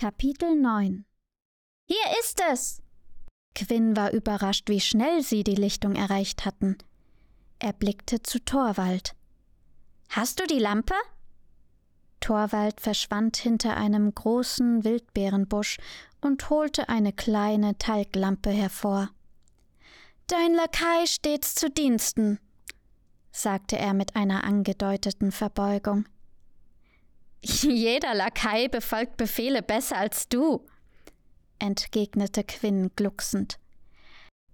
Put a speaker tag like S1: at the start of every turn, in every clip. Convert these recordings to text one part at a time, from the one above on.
S1: Kapitel 9 Hier ist es! Quinn war überrascht, wie schnell sie die Lichtung erreicht hatten. Er blickte zu Torwald. Hast du die Lampe? Torwald verschwand hinter einem großen Wildbeerenbusch und holte eine kleine Talglampe hervor. Dein Lakai stets zu Diensten, sagte er mit einer angedeuteten Verbeugung. Jeder Lakai befolgt Befehle besser als du, entgegnete Quinn glucksend.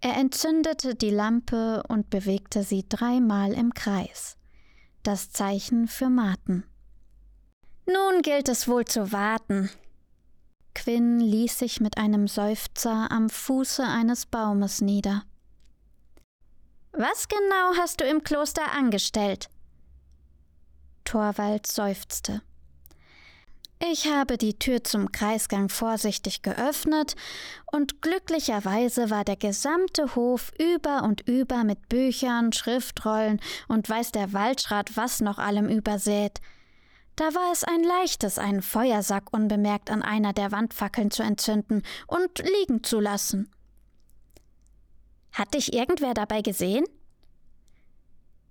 S1: Er entzündete die Lampe und bewegte sie dreimal im Kreis. Das Zeichen für Marten. Nun gilt es wohl zu warten. Quinn ließ sich mit einem Seufzer am Fuße eines Baumes nieder. Was genau hast du im Kloster angestellt? Torvald seufzte. Ich habe die Tür zum Kreisgang vorsichtig geöffnet, und glücklicherweise war der gesamte Hof über und über mit Büchern, Schriftrollen und weiß der Waldschrat was noch allem übersät. Da war es ein leichtes, einen Feuersack unbemerkt an einer der Wandfackeln zu entzünden und liegen zu lassen. Hat dich irgendwer dabei gesehen?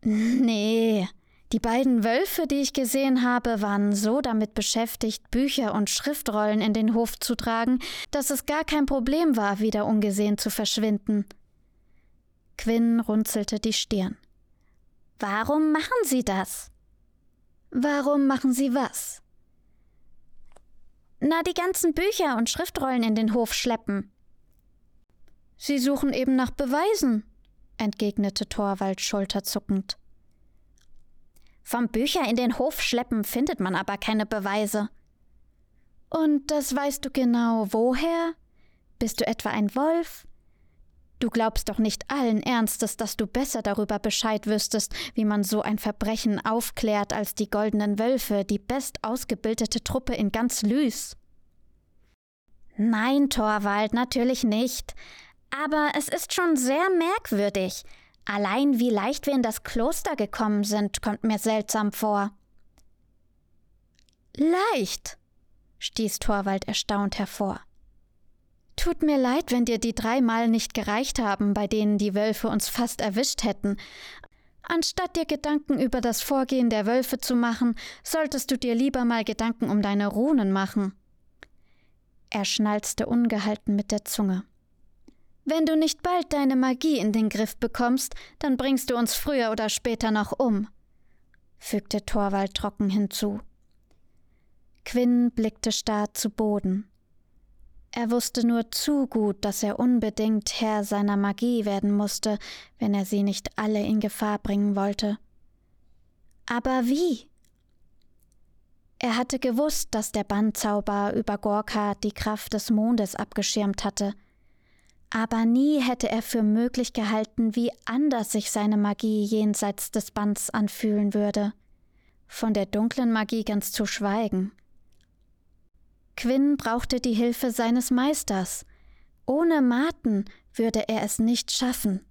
S1: Nee, die beiden Wölfe, die ich gesehen habe, waren so damit beschäftigt, Bücher und Schriftrollen in den Hof zu tragen, dass es gar kein Problem war, wieder ungesehen zu verschwinden. Quinn runzelte die Stirn. Warum machen Sie das? Warum machen Sie was? Na, die ganzen Bücher und Schriftrollen in den Hof schleppen. Sie suchen eben nach Beweisen, entgegnete Torwald schulterzuckend. Vom Bücher in den Hof schleppen findet man aber keine Beweise. Und das weißt du genau woher? Bist du etwa ein Wolf? Du glaubst doch nicht allen Ernstes, dass du besser darüber Bescheid wüsstest, wie man so ein Verbrechen aufklärt, als die goldenen Wölfe, die best ausgebildete Truppe in ganz Lys. Nein, Torwald, natürlich nicht. Aber es ist schon sehr merkwürdig. Allein wie leicht wir in das Kloster gekommen sind, kommt mir seltsam vor. Leicht, stieß Torwald erstaunt hervor. Tut mir leid, wenn dir die drei Mal nicht gereicht haben, bei denen die Wölfe uns fast erwischt hätten. Anstatt dir Gedanken über das Vorgehen der Wölfe zu machen, solltest du dir lieber mal Gedanken um deine Runen machen. Er schnalzte ungehalten mit der Zunge. Wenn du nicht bald deine Magie in den Griff bekommst, dann bringst du uns früher oder später noch um, fügte Torwald trocken hinzu. Quinn blickte starr zu Boden. Er wusste nur zu gut, dass er unbedingt Herr seiner Magie werden musste, wenn er sie nicht alle in Gefahr bringen wollte. Aber wie? Er hatte gewusst, dass der Bandzauber über Gorka die Kraft des Mondes abgeschirmt hatte – aber nie hätte er für möglich gehalten, wie anders sich seine Magie jenseits des Bands anfühlen würde. Von der dunklen Magie ganz zu schweigen. Quinn brauchte die Hilfe seines Meisters. Ohne Marten würde er es nicht schaffen.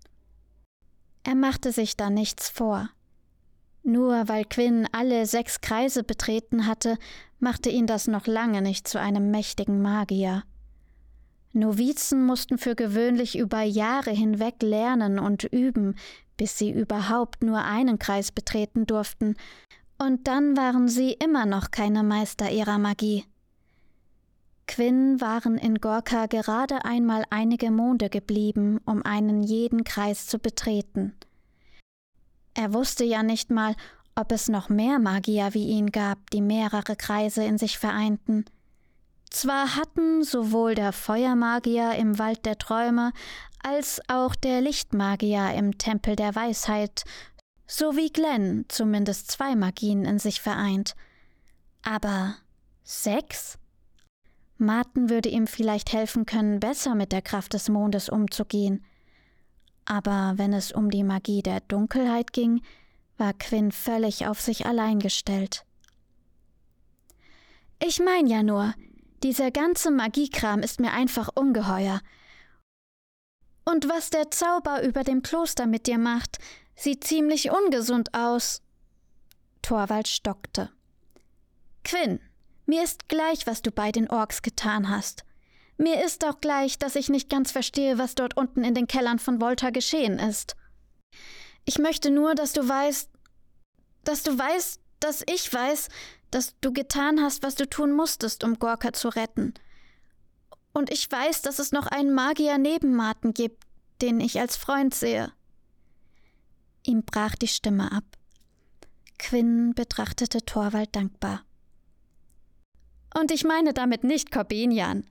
S1: Er machte sich da nichts vor. Nur weil Quinn alle sechs Kreise betreten hatte, machte ihn das noch lange nicht zu einem mächtigen Magier. Novizen mussten für gewöhnlich über Jahre hinweg lernen und üben, bis sie überhaupt nur einen Kreis betreten durften, und dann waren sie immer noch keine Meister ihrer Magie. Quinn waren in Gorka gerade einmal einige Monde geblieben, um einen jeden Kreis zu betreten. Er wusste ja nicht mal, ob es noch mehr Magier wie ihn gab, die mehrere Kreise in sich vereinten. Zwar hatten sowohl der Feuermagier im Wald der Träume als auch der Lichtmagier im Tempel der Weisheit sowie Glenn zumindest zwei Magien in sich vereint. Aber sechs? Martin würde ihm vielleicht helfen können, besser mit der Kraft des Mondes umzugehen. Aber wenn es um die Magie der Dunkelheit ging, war Quinn völlig auf sich allein gestellt. Ich mein ja nur, dieser ganze Magiekram ist mir einfach ungeheuer. Und was der Zauber über dem Kloster mit dir macht, sieht ziemlich ungesund aus. Torwald stockte. Quinn, Mir ist gleich, was du bei den Orks getan hast. Mir ist auch gleich, dass ich nicht ganz verstehe, was dort unten in den Kellern von Volta geschehen ist. Ich möchte nur, dass du weißt, dass du weißt, dass ich weiß, dass du getan hast, was du tun musstest, um Gorka zu retten. Und ich weiß, dass es noch einen Magier neben Martin gibt, den ich als Freund sehe. Ihm brach die Stimme ab. Quinn betrachtete Torwald dankbar. Und ich meine damit nicht Corbinian,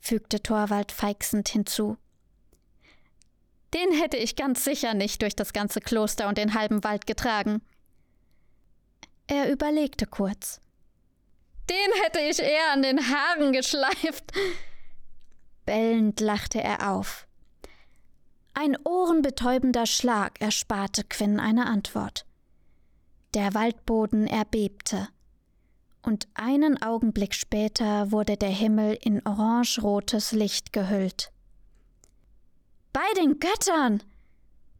S1: fügte Torwald feixend hinzu. Den hätte ich ganz sicher nicht durch das ganze Kloster und den halben Wald getragen. Er überlegte kurz. Den hätte ich eher an den Haaren geschleift. Bellend lachte er auf. Ein ohrenbetäubender Schlag ersparte Quinn eine Antwort. Der Waldboden erbebte, und einen Augenblick später wurde der Himmel in orangerotes Licht gehüllt. Bei den Göttern!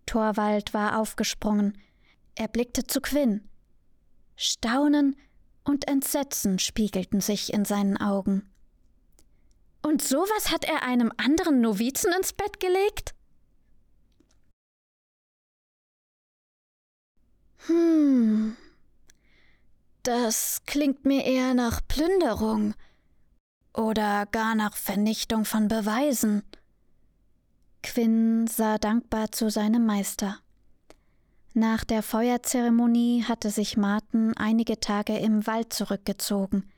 S1: Torwald war aufgesprungen. Er blickte zu Quinn. Staunen und Entsetzen spiegelten sich in seinen Augen. Und sowas hat er einem anderen Novizen ins Bett gelegt? Hm. Das klingt mir eher nach Plünderung oder gar nach Vernichtung von Beweisen. Quinn sah dankbar zu seinem Meister. Nach der Feuerzeremonie hatte sich Martin einige Tage im Wald zurückgezogen,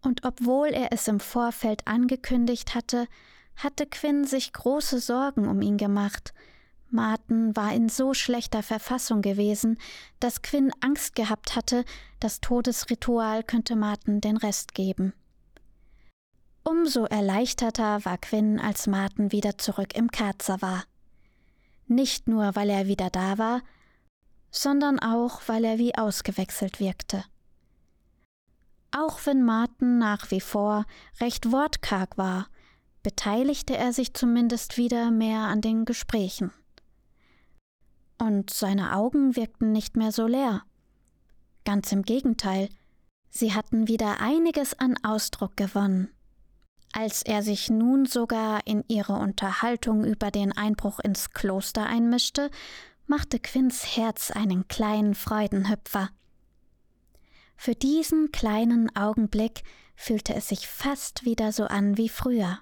S1: und obwohl er es im Vorfeld angekündigt hatte, hatte Quinn sich große Sorgen um ihn gemacht, Martin war in so schlechter Verfassung gewesen, dass Quinn Angst gehabt hatte, das Todesritual könnte Martin den Rest geben. Umso erleichterter war Quinn, als Martin wieder zurück im Karzer war. Nicht nur, weil er wieder da war, sondern auch, weil er wie ausgewechselt wirkte. Auch wenn Martin nach wie vor recht wortkarg war, beteiligte er sich zumindest wieder mehr an den Gesprächen und seine Augen wirkten nicht mehr so leer. Ganz im Gegenteil, sie hatten wieder einiges an Ausdruck gewonnen. Als er sich nun sogar in ihre Unterhaltung über den Einbruch ins Kloster einmischte, machte Quinns Herz einen kleinen Freudenhüpfer. Für diesen kleinen Augenblick fühlte es sich fast wieder so an wie früher.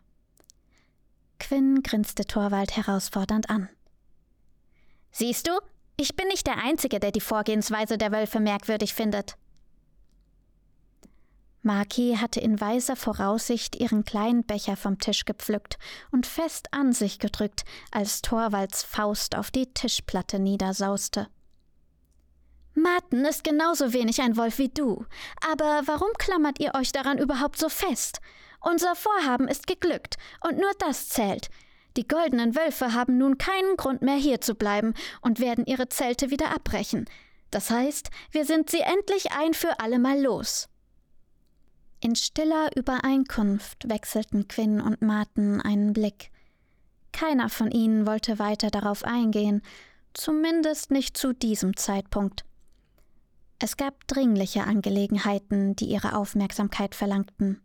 S1: Quinn grinste Torwald herausfordernd an. Siehst du, ich bin nicht der Einzige, der die Vorgehensweise der Wölfe merkwürdig findet. Maki hatte in weiser Voraussicht ihren kleinen Becher vom Tisch gepflückt und fest an sich gedrückt, als Torvalds Faust auf die Tischplatte niedersauste. Martin ist genauso wenig ein Wolf wie du. Aber warum klammert ihr euch daran überhaupt so fest? Unser Vorhaben ist geglückt, und nur das zählt. Die goldenen Wölfe haben nun keinen Grund mehr hier zu bleiben und werden ihre Zelte wieder abbrechen. Das heißt, wir sind sie endlich ein für allemal los. In stiller Übereinkunft wechselten Quinn und Martin einen Blick. Keiner von ihnen wollte weiter darauf eingehen, zumindest nicht zu diesem Zeitpunkt. Es gab dringliche Angelegenheiten, die ihre Aufmerksamkeit verlangten.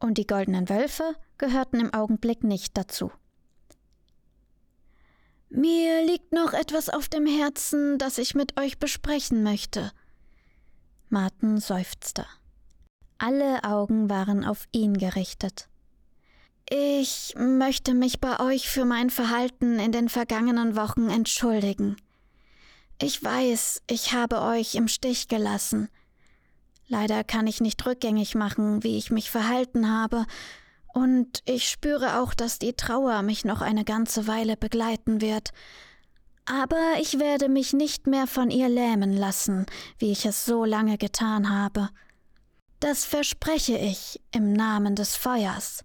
S1: Und die goldenen Wölfe gehörten im Augenblick nicht dazu. Mir liegt noch etwas auf dem Herzen, das ich mit euch besprechen möchte. Martin seufzte. Alle Augen waren auf ihn gerichtet. Ich möchte mich bei euch für mein Verhalten in den vergangenen Wochen entschuldigen. Ich weiß, ich habe euch im Stich gelassen. Leider kann ich nicht rückgängig machen, wie ich mich verhalten habe, und ich spüre auch, dass die Trauer mich noch eine ganze Weile begleiten wird. Aber ich werde mich nicht mehr von ihr lähmen lassen, wie ich es so lange getan habe. Das verspreche ich im Namen des Feuers.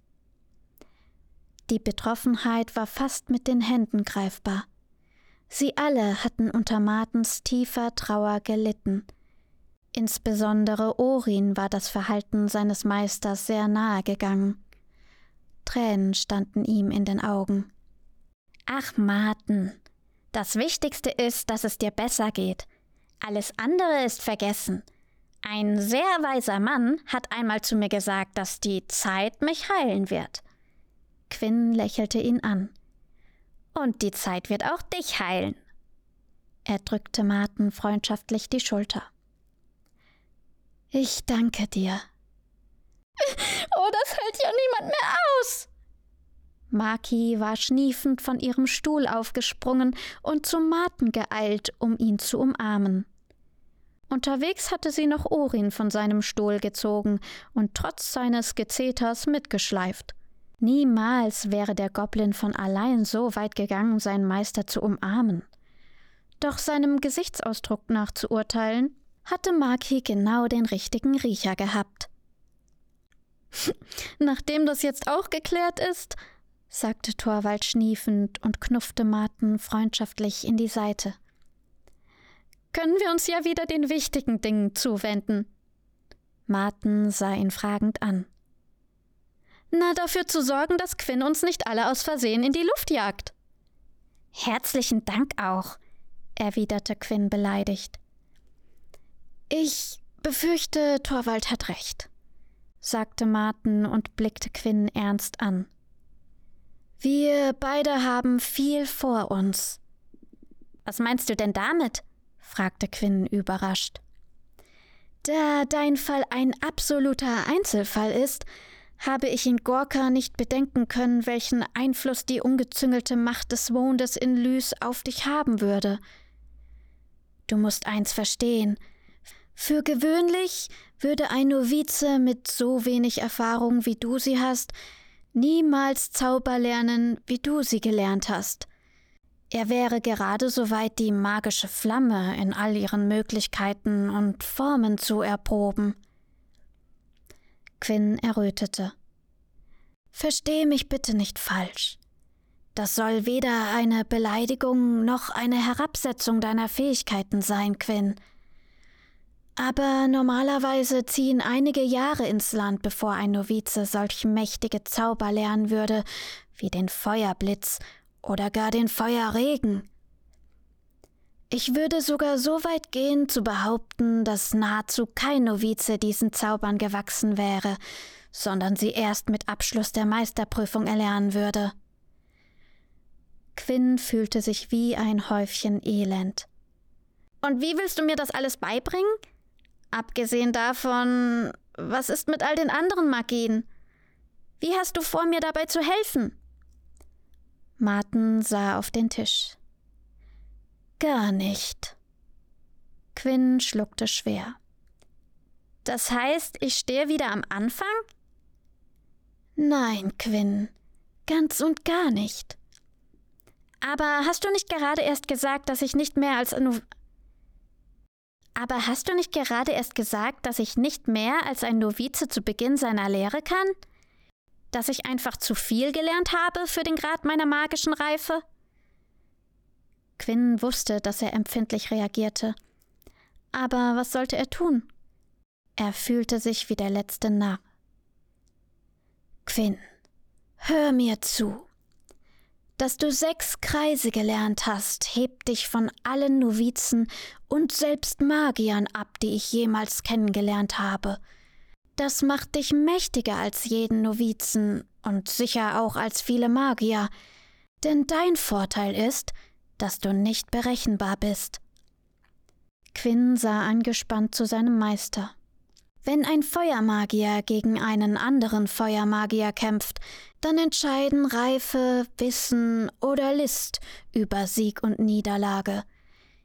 S1: Die Betroffenheit war fast mit den Händen greifbar. Sie alle hatten unter Martens tiefer Trauer gelitten. Insbesondere Orin war das Verhalten seines Meisters sehr nahe gegangen. Tränen standen ihm in den Augen. Ach, Martin, das Wichtigste ist, dass es dir besser geht. Alles andere ist vergessen. Ein sehr weiser Mann hat einmal zu mir gesagt, dass die Zeit mich heilen wird. Quinn lächelte ihn an. Und die Zeit wird auch dich heilen. Er drückte Martin freundschaftlich die Schulter. Ich danke dir. Oh, das hält ja niemand mehr aus. Maki war schniefend von ihrem Stuhl aufgesprungen und zum Marten geeilt, um ihn zu umarmen. Unterwegs hatte sie noch Orin von seinem Stuhl gezogen und trotz seines Gezeters mitgeschleift. Niemals wäre der Goblin von allein so weit gegangen, seinen Meister zu umarmen. Doch seinem Gesichtsausdruck nach zu urteilen, hatte Maki genau den richtigen Riecher gehabt. Nachdem das jetzt auch geklärt ist, sagte Torwald schniefend und knuffte Marten freundschaftlich in die Seite. Können wir uns ja wieder den wichtigen Dingen zuwenden. Marten sah ihn fragend an. Na, dafür zu sorgen, dass Quinn uns nicht alle aus Versehen in die Luft jagt. Herzlichen Dank auch, erwiderte Quinn beleidigt. Ich befürchte, Torwald hat recht, sagte Martin und blickte Quinn ernst an. Wir beide haben viel vor uns. Was meinst du denn damit? Fragte Quinn überrascht. Da dein Fall ein absoluter Einzelfall ist, habe ich in Gorka nicht bedenken können, welchen Einfluss die ungezüngelte Macht des Mondes in Lys auf dich haben würde. Du musst eins verstehen. Für gewöhnlich würde ein Novize mit so wenig Erfahrung, wie du sie hast, niemals Zauber lernen, wie du sie gelernt hast. Er wäre gerade so weit, die magische Flamme in all ihren Möglichkeiten und Formen zu erproben. Quinn errötete. Verstehe mich bitte nicht falsch. Das soll weder eine Beleidigung noch eine Herabsetzung deiner Fähigkeiten sein, Quinn. Aber normalerweise ziehen einige Jahre ins Land, bevor ein Novize solch mächtige Zauber lernen würde, wie den Feuerblitz oder gar den Feuerregen. Ich würde sogar so weit gehen zu behaupten, dass nahezu kein Novize diesen Zaubern gewachsen wäre, sondern sie erst mit Abschluss der Meisterprüfung erlernen würde. Quinn fühlte sich wie ein Häufchen Elend. Und wie willst du mir das alles beibringen? Abgesehen davon, was ist mit all den anderen Magien? Wie hast du vor, mir dabei zu helfen? Martin sah auf den Tisch. Gar nicht. Quinn schluckte schwer. Das heißt, ich stehe wieder am Anfang? Nein, Quinn, ganz und gar nicht. Aber hast du nicht gerade erst gesagt, dass ich nicht mehr als ein Aber hast du nicht gerade erst gesagt, dass ich nicht mehr als ein Novize zu Beginn seiner Lehre kann? Dass ich einfach zu viel gelernt habe für den Grad meiner magischen Reife? Quinn wusste, dass er empfindlich reagierte. Aber was sollte er tun? Er fühlte sich wie der letzte Narr. Quinn, hör mir zu. Dass du sechs Kreise gelernt hast, hebt dich von allen Novizen und selbst Magiern ab, die ich jemals kennengelernt habe. Das macht dich mächtiger als jeden Novizen und sicher auch als viele Magier, denn dein Vorteil ist, dass du nicht berechenbar bist. Quinn sah angespannt zu seinem Meister. Wenn ein Feuermagier gegen einen anderen Feuermagier kämpft, dann entscheiden Reife, Wissen oder List über Sieg und Niederlage.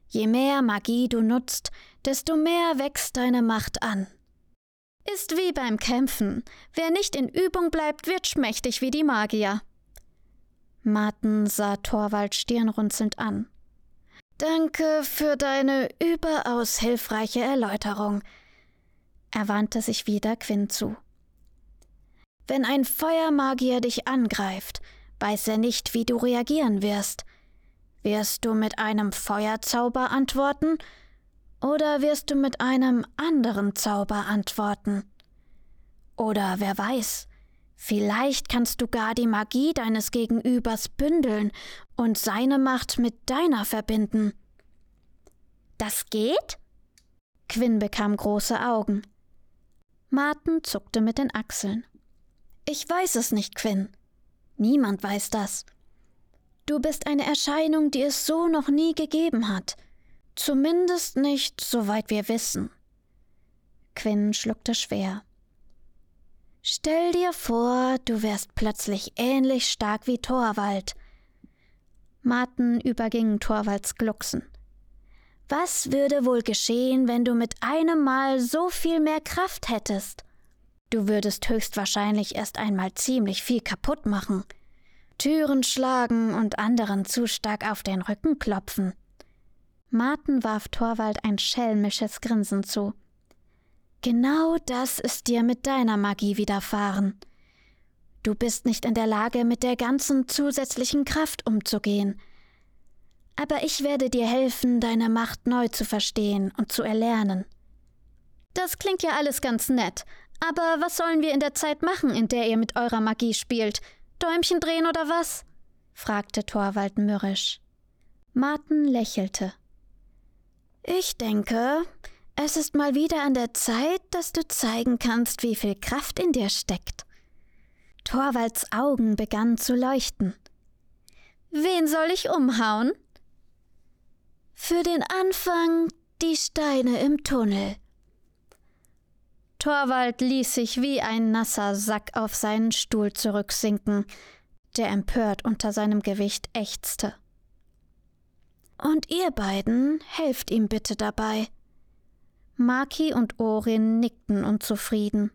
S1: Je mehr Magie du nutzt, desto mehr wächst deine Macht an. Ist wie beim Kämpfen. Wer nicht in Übung bleibt, wird schmächtig wie die Magier. Martin sah Torwald stirnrunzelnd an. Danke für deine überaus hilfreiche Erläuterung. Er wandte sich wieder Quinn zu. Wenn ein Feuermagier dich angreift, weiß er nicht, wie du reagieren wirst. Wirst du mit einem Feuerzauber antworten oder wirst du mit einem anderen Zauber antworten? Oder wer weiß, Vielleicht kannst du gar die Magie deines Gegenübers bündeln und seine Macht mit deiner verbinden. Das geht? Quinn bekam große Augen. Martin zuckte mit den Achseln. Ich weiß es nicht, Quinn. Niemand weiß das. Du bist eine Erscheinung, die es so noch nie gegeben hat. Zumindest nicht, soweit wir wissen. Quinn schluckte schwer. Stell dir vor, du wärst plötzlich ähnlich stark wie Torwald. Martin überging Torvalds Glucksen. Was würde wohl geschehen, wenn du mit einem Mal so viel mehr Kraft hättest? Du würdest höchstwahrscheinlich erst einmal ziemlich viel kaputt machen. Türen schlagen und anderen zu stark auf den Rücken klopfen. Martin warf Torwald ein schelmisches Grinsen zu. Genau das ist dir mit deiner Magie widerfahren. Du bist nicht in der Lage, mit der ganzen zusätzlichen Kraft umzugehen. Aber ich werde dir helfen, deine Macht neu zu verstehen und zu erlernen. Das klingt ja alles ganz nett, aber was sollen wir in der Zeit machen, in der ihr mit eurer Magie spielt? Däumchen drehen oder was? fragte Torwald mürrisch. Martin lächelte. Ich denke, es ist mal wieder an der Zeit, dass du zeigen kannst, wie viel Kraft in dir steckt. Torvalds Augen begannen zu leuchten. Wen soll ich umhauen? Für den Anfang die Steine im Tunnel. Torwald ließ sich wie ein nasser Sack auf seinen Stuhl zurücksinken, der empört unter seinem Gewicht ächzte. Und ihr beiden helft ihm bitte dabei. Maki und Orin nickten unzufrieden.